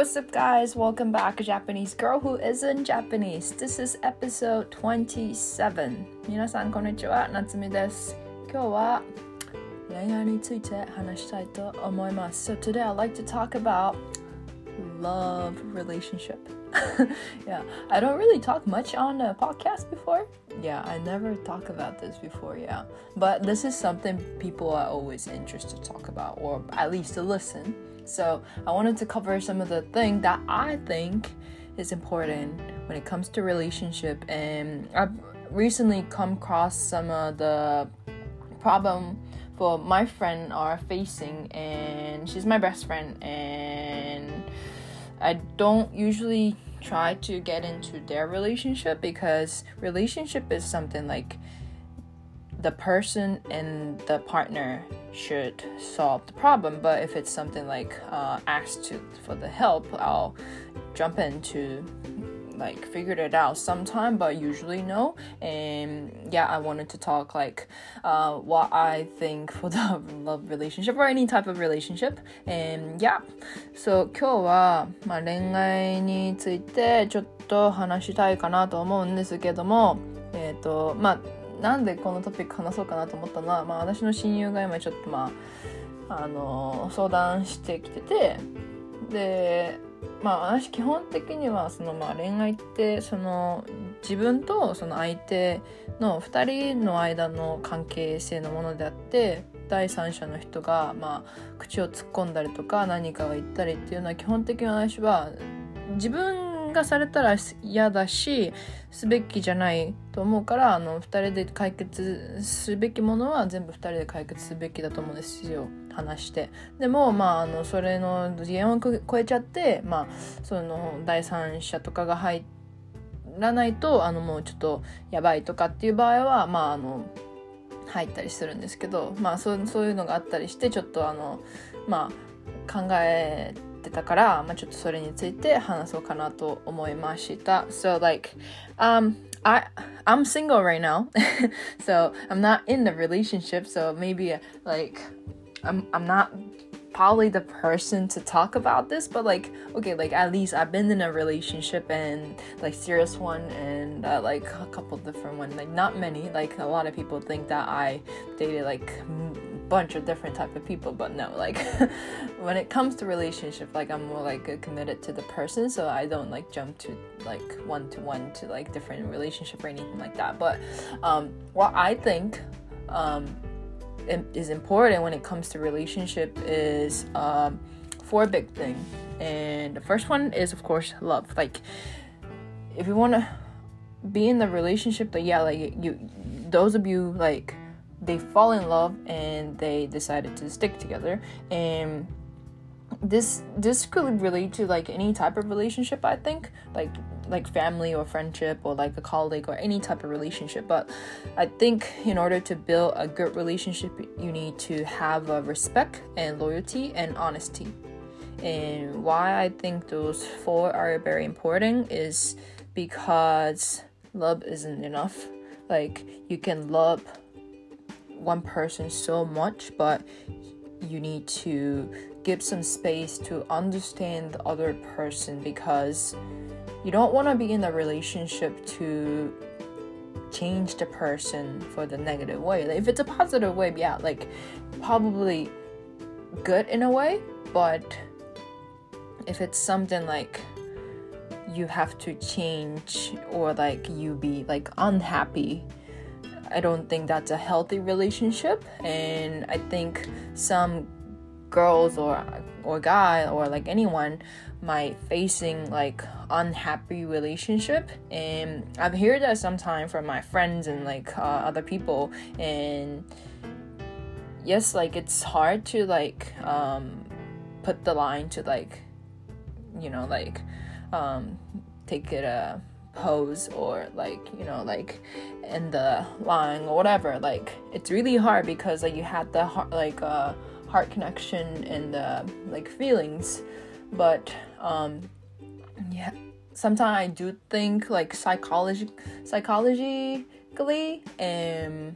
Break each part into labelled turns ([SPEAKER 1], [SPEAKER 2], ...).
[SPEAKER 1] what's up, guys? Welcome back, Japanese girl who isn't Japanese. This is episode 27. 皆さん、こんにちは。夏美です。今日は恋愛について話したいと思います。So today I'd like to talk about love relationship. yeah, I don't really talk much on a podcast before. Yeah, I never talk about this before. Yeah, but this is something people are always interested to talk about, or at least to listen. So I wanted to cover some of the thing that I think is important when it comes to relationship, and I've recently come across some of the problem for my friend are facing, and she's my best friend, and I don't usually try to get into their relationship because relationship is something like the person and the partner should solve the problem but if it's something like uh, asked to for the help i'll jump in to like figured it out sometime but usually no and yeah i wanted to talk like uh, what i think for the love relationship or any type of relationship and yeah so 今日は、まあ、恋愛についてちょっと話したいかなと思うんですけどもえっ、とまあ なんでこのトピック話そうかなと思ったのは、まあ、私の親友が今ちょっとまああの相談してきててでまあ私基本的にはそのまあ恋愛ってその自分とその相手の2人の間の関係性のものであって第三者の人がまあ口を突っ込んだりとか何かを言ったりっていうのは基本的に私は自分がされたら嫌だしすべきじゃないと思うからあの2人で解決すべきものは全部2人で解決すべきだと思うんですよ。話して。でもまああのそれの次元を超えちゃってまあその第三者とかが入らないとあのもうちょっとやばいとかっていう場合はまああの入ったりするんですけどまあそうそういうのがあったりしてちょっとあのまあ考えてたから、まあ、ちょっとそれについて話そうかなと思いました。So like, um, I I'm single right now, so I'm not in the relationship. So maybe like I'm I'm not probably the person to talk about this, but like okay, like at least I've been in a relationship and like serious one and uh, like a couple different ones. Like not many. Like a lot of people think that I dated like bunch of different type of people but no like when it comes to relationship like i'm more like committed to the person so i don't like jump to like one to one to like different relationship or anything like that. But um what i think um is important when it comes to relationship is um four big things and the first one is of course love. Like if you want to be in the relationship but yeah like you those of you like they fall in love and they decided to stick together. And this this could relate to like any type of relationship i think. Like like family or friendship or like a colleague or any type of relationship. But i think in order to build a good relationship you need to have a respect and loyalty and honesty. And why i think those four are very important is because love isn't enough. Like you can love one person so much, but you need to give some space to understand the other person because you don't want to be in a relationship to change the person for the negative way. Like, if it's a positive way, yeah, like probably good in a way, but if it's something like you have to change or like you be like unhappy I don't think that's a healthy relationship and I think some girls or or guy or like anyone might facing like unhappy relationship and I've heard that sometimes from my friends and like uh, other people and yes like it's hard to like um put the line to like you know like um take it a pose or like you know like in the line or whatever like it's really hard because like you had the heart like uh heart connection and the like feelings. But um yeah sometimes i do think like psychology psychologically and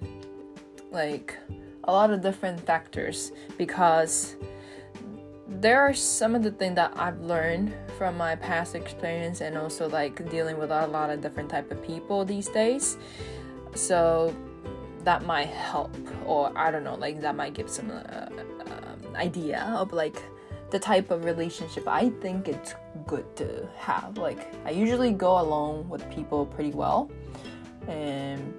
[SPEAKER 1] like a lot of different factors because there are some of the things that I've learned from my past experience and also like dealing with a lot of different type of people these days. So that might help, or I don't know, like that might give some uh, uh, idea of like the type of relationship I think it's good to have. Like I usually go along with people pretty well, and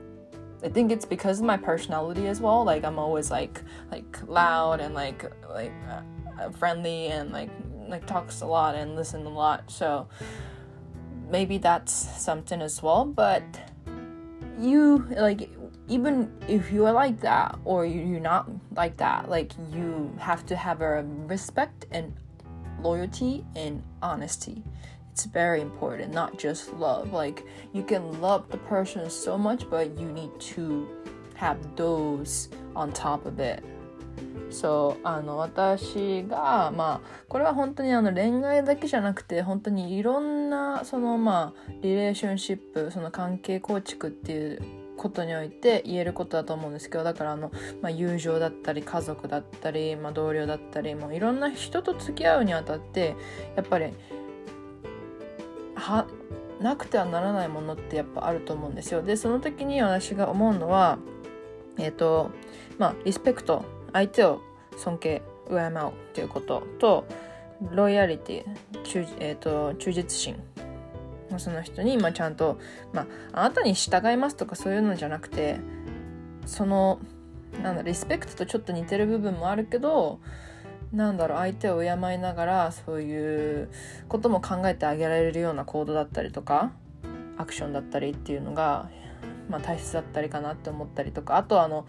[SPEAKER 1] I think it's because of my personality as well. Like I'm always like like loud and like like uh, Uh, friendly and like like talks a lot and listen a lot. So maybe that's something as well. But you like even if you are like that or you're not like that, like you have to have a respect and loyalty and honesty. It's very important, not just love. Like you can love the person so much, but you need to have those on top of it. そうあの私がまあこれは本当にあの恋愛だけじゃなくて本当にいろんなそのまあリレーションシップその関係構築っていうことにおいて言えることだと思うんですけどだからあの、まあ、友情だったり家族だったり、まあ、同僚だったりもういろんな人と付き合うにあたってやっぱりはなくてはならないものってやっぱあると思うんですよ。でその時に私が思うのはえっ、ー、とまあリスペクト相手を尊敬敬うっていうこととロイヤリティ忠,、えーと忠実心その人に、まあ、ちゃんと、まあ、あなたに従いますとかそういうのじゃなくてそのなんだリスペクトとちょっと似てる部分もあるけどなんだろう相手を敬いながらそういうことも考えてあげられるような行動だったりとかアクションだったりっていうのが、まあ、大切だったりかなって思ったりとかあとあの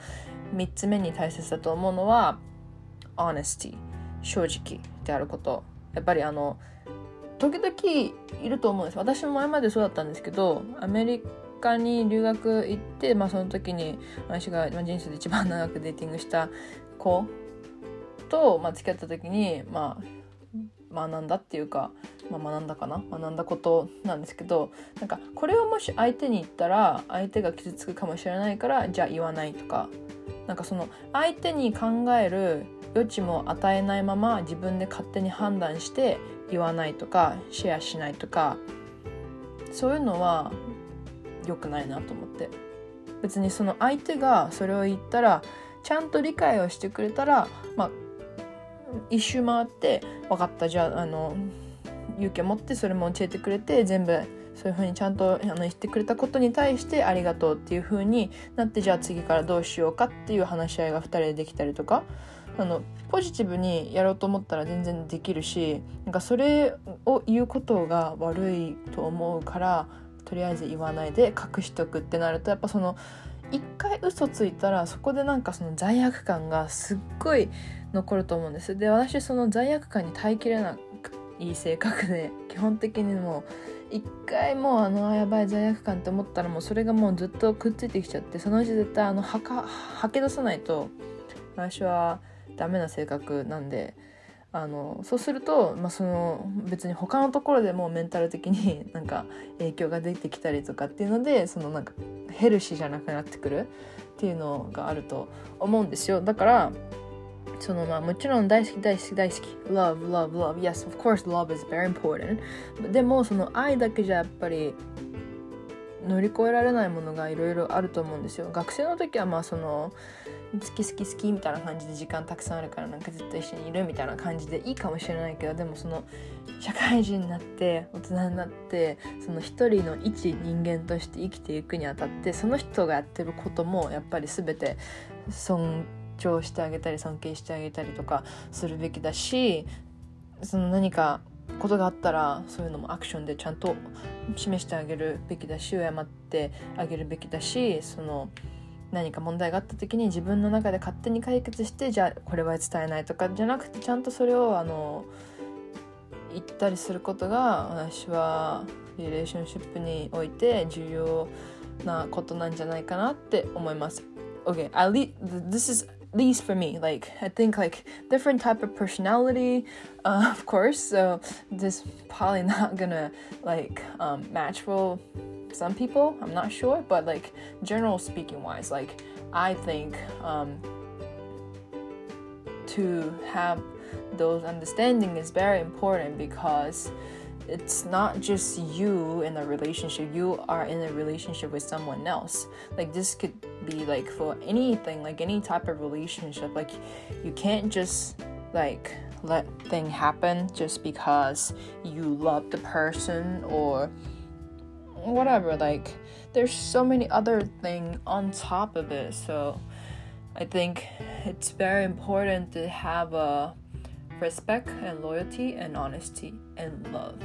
[SPEAKER 1] 3つ目に大切だと思うのは honesty 正直であること。やっぱりあの時々いると思うんです。私も前までそうだったんですけどアメリカに留学行って、まあ、その時に私が人生で一番長くデーティングした子と、まあ、付き合った時に、まあ、学んだっていうか、まあ、学んだかな？学んだことなんですけどなんかこれをもし相手に言ったら相手が傷つくかもしれないからじゃあ言わないとかなんかその相手に考える余地も与えないまま自分で勝手に判断して言わないとかシェアしないとかそういうのは良くないなと思って。別にその相手がそれを言ったらちゃんと理解をしてくれたらまあ一周回って分かったじゃああの勇気を持ってそれも教えてくれて全部そういうふうにちゃんとあの言ってくれたことに対してありがとうっていうふうになってじゃあ次からどうしようかっていう話し合いが2人でできたりとかあのポジティブにやろうと思ったら全然できるしなんかそれを言うことが悪いと思うからとりあえず言わないで隠しとくってなるとやっぱその一回嘘ついたらそこでなんかその罪悪感がすっごい残ると思うんです。で私その罪悪感に耐えきれないい性格で基本的にもう一回もうあのやばい罪悪感って思ったらもうそれがもうずっとくっついてきちゃってそのうち絶対あの吐か吐き出さないと私はダメな性格なんであのそうすると、まあ、その別に他のところでもメンタル的になんか影響が出てきたりとかっていうのでそのなんかヘルシーじゃなくなってくるっていうのがあると思うんですよ。だからそのまあもちろん大好き大好き大好き。Love love love. Yes of course love is very important. でもその愛だけじゃやっぱり乗り越えられないものがいろいろあると思うんですよ。学生の時はまあその好き好き好きみたいな感じで時間たくさんあるからなんかずっと一緒にいるみたいな感じでいいかもしれないけどでもその社会人になって大人になってその一人の一人間として生きていくにあたってその人がやってることもやっぱり全て尊重してあげたり尊敬してあげたりとかするべきだしその何かことがあったらそういうのもアクションでちゃんと示してあげるべきだし謝ってあげるべきだしその。何か問題があった時に自分の中で勝手に解決してじゃあこれは伝えないとかじゃなくてちゃんとそれをあの言ったりすることが私はリレーションシップにおいて重要なことなんじゃないかなって思います。Okay, at least this is least for me. Like I think like different type of personality, uh, of course. So this probably not gonna like um, match for some people i'm not sure but like general speaking wise like i think um to have those understanding is very important because it's not just you in a relationship you are in a relationship with someone else. Like this could be like for anything like any type of relationship like you can't just like let thing happen just because you love the person or whatever like there's so many other thing on top of it. So i think it's very important to have a respect and loyalty and honesty and love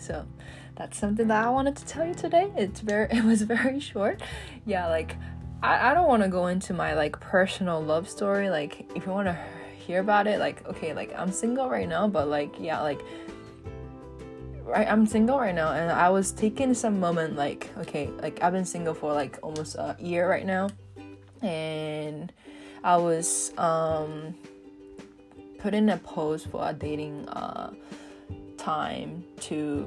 [SPEAKER 1] so that's something that i wanted to tell you today. It's very it was very short. Yeah like i, I don't want to go into my like personal love story. Like if you want to hear about it like okay like i'm single right now but like yeah like right i'm single right now and i was taking some moment like okay like i've been single for like almost a year right now. And i was um put in a post for a dating uh time to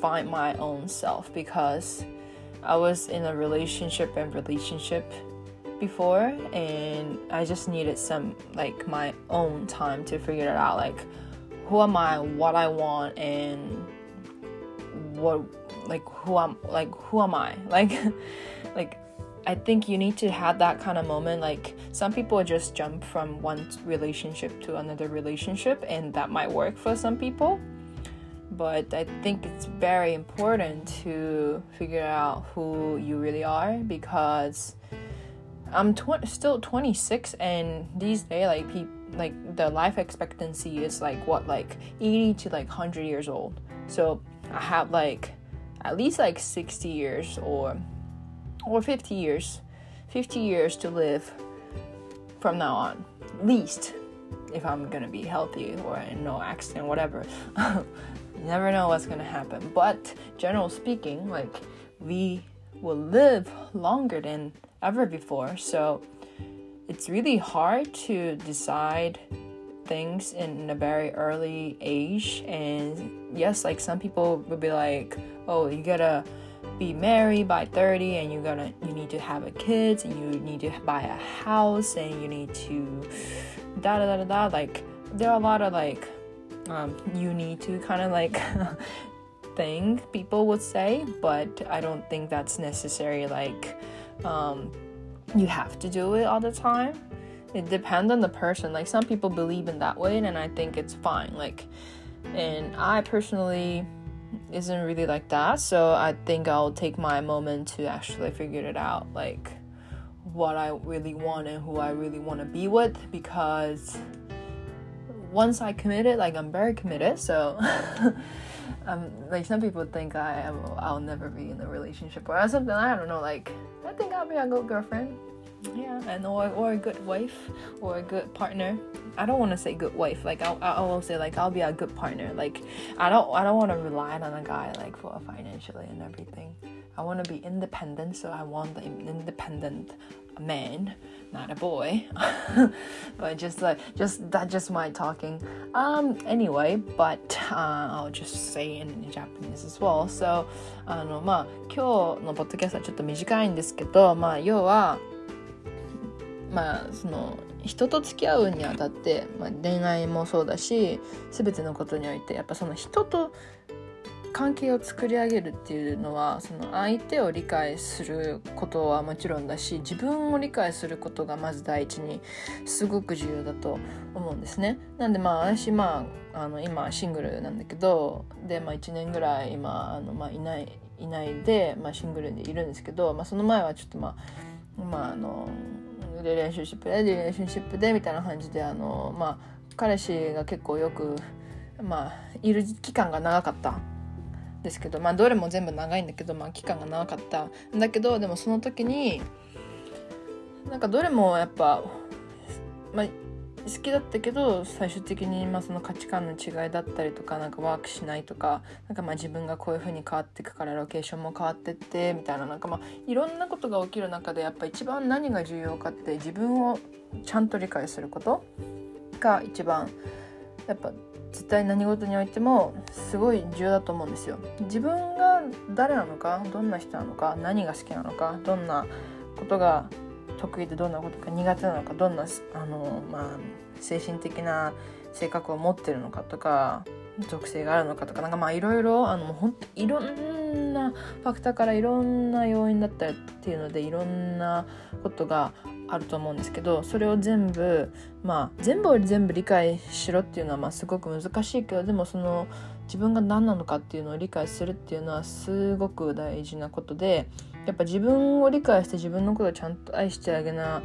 [SPEAKER 1] find my own self because i was in a relationship and relationship before and i just needed some like my own time to figure it out like who am I, what I want, and what like who am like who am I? Like like I think you need to have that kind of moment. Like some people just jump from one relationship to another relationship, and that might work for some people. But I think it's very important to figure out who you really are because I'm tw- still 26, and these days, like people like the life expectancy is like what like 80 to like 100 years old. So i have like at least like 60 years or or 50 years 50 years to live from now on least if i'm gonna be healthy or no accident whatever you never know what's gonna happen. But general speaking like we will live longer than ever before. So it's really hard to decide things in a very early age. And yes like some people would be like oh you gotta be married by 30 and you're gonna you need to have a kids and you need to buy a house and you need to da da da da. Like there are a lot of like um, you need to kind of like thing people would say but i don't think that's necessary like um, you have to do it all the time. It depends on the person. Like some people believe in that way and I think it's fine. Like and I personally isn't really like that. So I think I'll take my moment to actually figure it out like what I really want and who I really want to be with because once I committed, like I'm very committed, so um, like some people think I am, I'll never be in a relationship or something. I don't know. Like I think I'll be a good girlfriend. Yeah, and or or a good wife or a good partner. I don't want to say good wife. Like I I will say like I'll be a good partner. Like I don't I don't want to rely on a guy like for financially and everything. I want to be independent, so I want the independent man, not a boy. but just like just that just my talking. Um anyway, but uh, I'll just say in Japanese as well. So あのまあ今日のポッドキャストはちょっと短いんですけど、まあ要はまあその人と付き合うにあたって、まあ、恋愛もそうだし全てのことにおいてやっぱその人と関係を作り上げるっていうのはその相手を理解することはもちろんだし自分を理解することがまず第一にすごく重要だと思うんですね。なんでまあ私まああの今シングルなんだけどで、まあ、1年ぐらい今あの、まあ、いないいないで、まあ、シングルでいるんですけど、まあ、その前はちょっとまあまああのリレーションシップでリレーションシップでみたいな感じであのまあ彼氏が結構よくまあいる期間が長かったですけどまあどれも全部長いんだけどまあ期間が長かった。んだけどでもその時になんかどれもやっぱまあ好きだったけど最終的にまあその価値観の違いだったりとかなんかワークしないとかなんかまあ自分がこういう風に変わっていくからロケーションも変わってってみたいななんかまあいろんなことが起きる中でやっぱ一番何が重要かって自分をちゃんと理解することが一番やっぱ絶対何事においてもすごい重要だと思うんですよ。自分が誰なのかどんな人なのか何が好きなのかどんなことが得意でどんなことが苦手なのかどんなあの、まあ、精神的な性格を持ってるのかとか属性があるのかとかなんかまあいろいろあのほんいろんなファクターからいろんな要因だったりっていうのでいろんなことがあると思うんですけどそれを全部まあ全部を全部理解しろっていうのはまあすごく難しいけどでもその自分が何なのかっていうのを理解するっていうのはすごく大事なことでやっぱ自分を理解して自分のことをちゃんと愛してあげな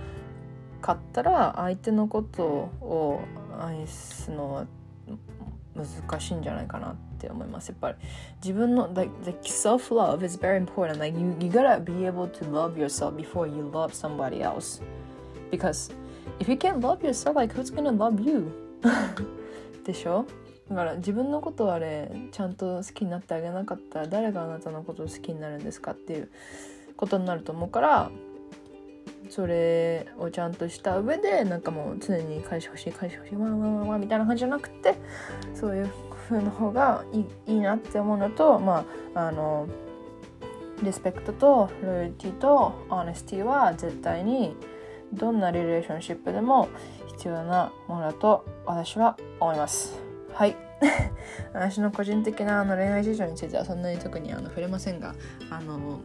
[SPEAKER 1] かったら相手のことを愛すのは難しいんじゃないかなって思いますやっぱり自分の like, like self love is very important like you, you gotta be able to love yourself before you love somebody else because if you can't love yourself like who's gonna love you でしょだから自分のことをあれちゃんと好きになってあげなかったら誰があなたのことを好きになるんですかっていうことになると思うからそれをちゃんとした上でなんかもう常に返してほしい返してほしいわわわわみたいな感じじゃなくてそういう風の方がいいいいなって思うのとまああのリスペクトとロイヤリティとオネスティは絶対にどんなリレーションシップでも必要なものだと私は思います。はい 私の個人的なあの恋愛事情についてはそんなに特にあの触れませんがあの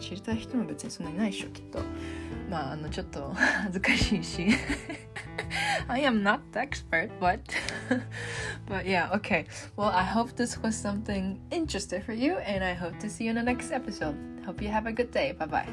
[SPEAKER 1] 知りたい人も別にそんなにないでしょきっとまああのちょっと恥ずかしいし I am not the expert but but yeah okay well I hope this was something interesting for you and I hope to see you in the next episode hope you have a good day bye bye